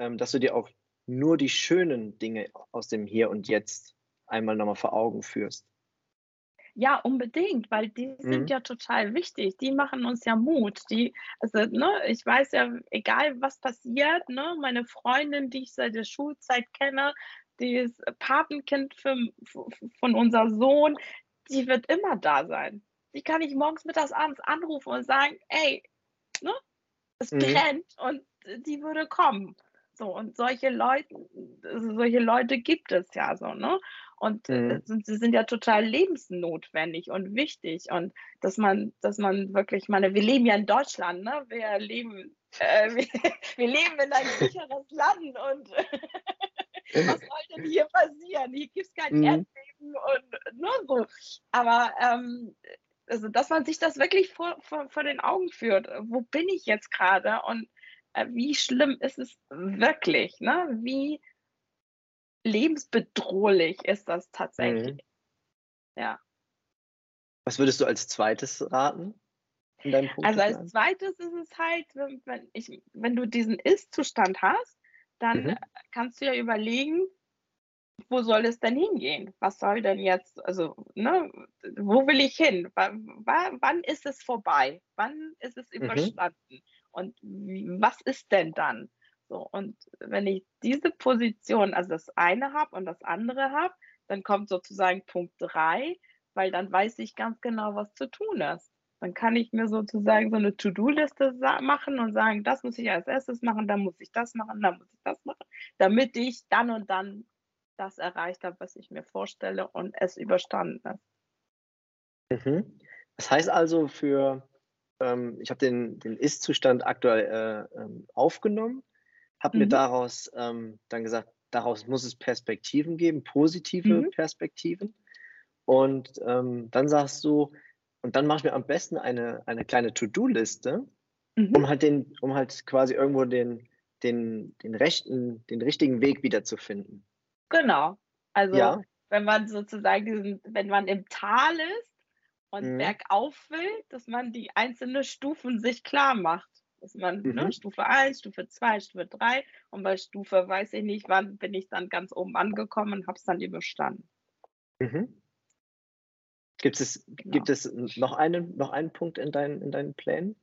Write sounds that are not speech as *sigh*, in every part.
ähm, dass du dir auch nur die schönen Dinge aus dem Hier und Jetzt einmal nochmal vor Augen führst. Ja, unbedingt, weil die sind Mhm. ja total wichtig. Die machen uns ja Mut. Die also, ne, ich weiß ja, egal was passiert, ne, meine Freundin, die ich seit der Schulzeit kenne, die ist Patenkind für von unser Sohn, die wird immer da sein. Die kann ich morgens, mittags, abends anrufen und sagen: „Ey, ne, es Mhm. brennt“ und die würde kommen. So, und solche Leuten also, solche Leute gibt es ja so, ne? Und, äh, Mhm. sie sind ja total lebensnotwendig und wichtig und dass man dass man wirklich meine wir leben ja in Deutschland, ne? Wir leben äh, *laughs* wir wir leben in ein sicheres Land und *laughs* was soll denn hier passieren? Hier gibt's kein Mhm. Erdbeben und ne, so. Aber, ähm, also, dass man sich das wirklich vor vor vor den Augen führt. Wo bin ich jetzt grade und, wie schlimm ist es wirklich, ne? Wie lebensbedrohlich ist das tatsächlich? Mhm. Ja. Was würdest du als Zweites raten in deinem Also, als? Zweites ist es halt, wenn wenn ich wenn du diesen Ist-Zustand hast, dann, äh, Mhm. kannst du ja überlegen, wo soll es denn hingehen? Was soll denn jetzt also, ne, wo will ich hin? Wa wann ist es vorbei? Wann ist es Mhm. Und w was ist denn dann? So, und wenn ich diese Position also, das eine habe und das andere habe, dann kommt sozusagen Punkt 3, weil dann weiß ich ganz genau, was zu tun ist. Dann kann ich mir sozusagen so 'ne To-do-Liste machen und sagen: „Das muss ich als Erstes machen, dann muss ich das machen, dann muss ich das machen“, damit ich dann und dann das erreicht habe, was ich mir vorstelle und es überstanden ist. Mhm. Das heißt also für ähm, ich habe den den Ist-Zustand aktuell, äh, ähm, aufgenommen, habe mir Mhm. daraus, ähm, dann gesagt, daraus muss es Perspektiven geben, positive Mhm. Perspektiven. Und, ähm, dann sagst du und dann mache ich mir am besten eine eine kleine To-do-Liste, Mhm. um halt den um halt quasi irgendwo den den den rechten den richtigen Weg wiederzufinden. Genau. Also, Ja? wenn man sozusagen wenn man im Tal ist und Mhm. bergauf will, dass man die einzelne Stufen sich klarmacht. Dass man, ne, Mhm. Stufe 1, Stufe 2, Stufe 3 und bei Stufe weiß ich nicht wann bin ich dann ganz oben angekommen und habe es dann überstanden. Mhm. Gibt es gibt Genau. es n noch einen noch einen Punkt in deinen in deinen Plänen?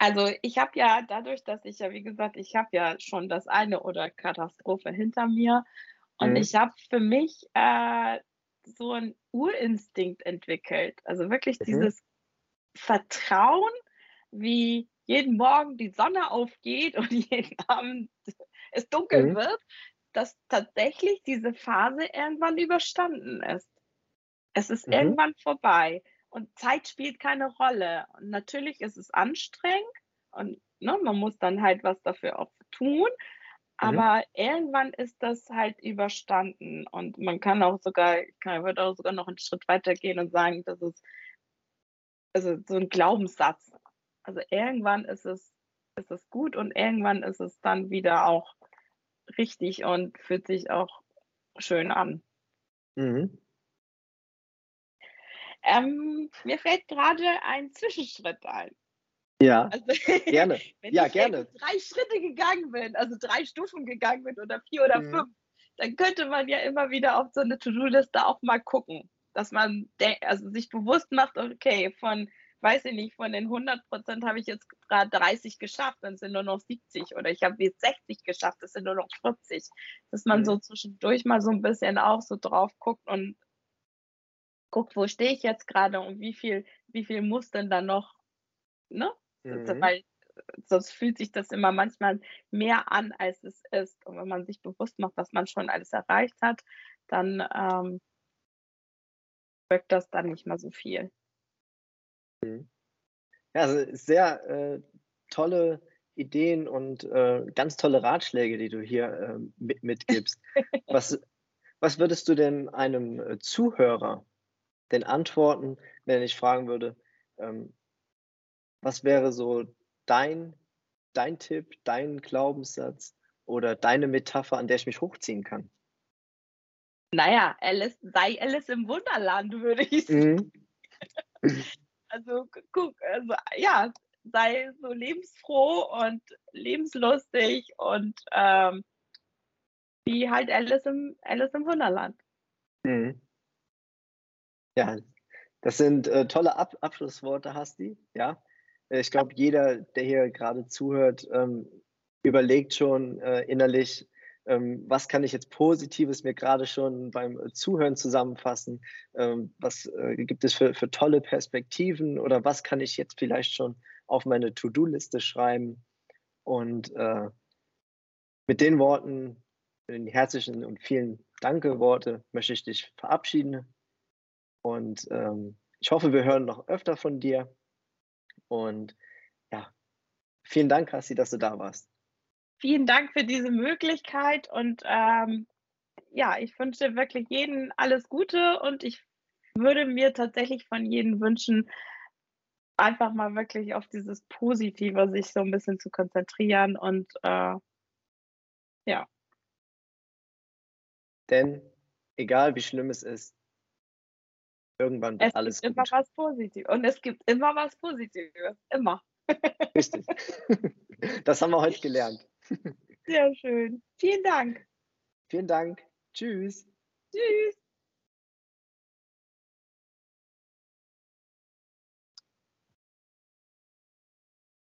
Also, ich habe ja dadurch, dass ich ja wie gesagt, ich habe ja schon das eine oder Katastrophe hinter mir und Mhm. ich habe für mich, äh, so 'n Urinstinkt entwickelt. Also, wirklich Mhm. dieses Vertrauen, wie jeden Morgen die Sonne aufgeht und *laughs* jeden Abend es dunkel Mhm. wird, dass tatsächlich diese Phase irgendwann überstanden ist. Es ist Mhm. irgendwann vorbei und Zeit spielt keine Rolle. Und natürlich ist es anstrengend und, ne, man muss dann halt was dafür auch tun, Mhm. aber irgendwann ist das halt überstanden und man kann auch sogar kann würde auch sogar noch 'n Schritt weitergehen und sagen, dass es also, so 'n Glaubenssatz. Also, irgendwann ist es ist es gut und irgendwann ist es dann wieder auch richtig und fühlt sich auch schön an. Mhm. Ähm, mir fällt grade ein Zwischenschritt ein. Ja, Also, *laughs* gerne. wenn Ja, ich gerne. 3 Schritte gegangen bin, also 3 Stufen gegangen bin oder 4 oder Mhm. 5, dann könnte man ja immer wieder auf so 'ne To-do-Liste auch mal gucken, dass man also, sich bewusst macht: „Okay, von weiß ich nicht, von den 100 % habe ich jetzt grad 30 geschafft, dann sind nur noch 70 oder ich habe jetzt 60 geschafft, es sind nur noch 40.“ Dass man Mhm. so zwischendurch mal so 'n bisschen auch so drauf guckt und guckt: „Wo stehe ich jetzt grade und wie viel wie viel muss denn da noch“, ne? Mhm. weil sonst fühlt sich das immer manchmal mehr an, als es ist. Und wenn man sich bewusst macht, was man schon alles erreicht hat, dann, ähm wirkt das dann nicht mehr so viel. Mhm. Ja, also, sehr, äh, tolle Ideen und, äh, ganz tolle Ratschläge, die du hier, ähm, mit mitgibst. *laughs* Was was würdest du denn einem, äh, Zuhörer denn antworten, wenn er dich fragen würde, ähm was wäre so dein dein Tipp, dein Glaubenssatz oder deine Metapher, an der ich mich hochziehen kann? Na ja, Alice sei Alice im Wunderland, würde ich sagen. Mhm. *laughs* Also, gu guck, also, ja. sei so lebensfroh und lebenslustig und ähm, wie halt Alice im, Alice im Wunderland. Mhm. Ja, das sind äh, tolle Ab Abschlussworte, Hasti. Ja, ich glaube, jeder, der hier gerade zuhört, ähm, überlegt schon äh, innerlich, ähm, was kann ich jetzt Positives mir gerade schon beim äh, Zuhören zusammenfassen? Ähm, was äh, gibt es für, für tolle Perspektiven oder was kann ich jetzt vielleicht schon auf meine To-Do-Liste schreiben? Und äh, mit den Worten, den herzlichen und vielen Danke-Worte möchte ich dich verabschieden. Und ähm, ich hoffe, wir hören noch öfter von dir. Und ja, vielen Dank, Kassi, dass du da warst. Vielen Dank für diese Möglichkeit und ähm, ja, ich wünsche wirklich jedem alles Gute und ich würde mir tatsächlich von jedem wünschen, einfach mal wirklich auf dieses Positive sich so ein bisschen zu konzentrieren und äh, ja. Denn egal wie schlimm es ist, irgendwann wird es alles gibt gut. immer was Positives und es gibt immer was Positives, immer. *laughs* Richtig. Das haben wir heute gelernt. Sehr schön. Vielen Dank. Vielen Dank. Tschüss. Tschüss.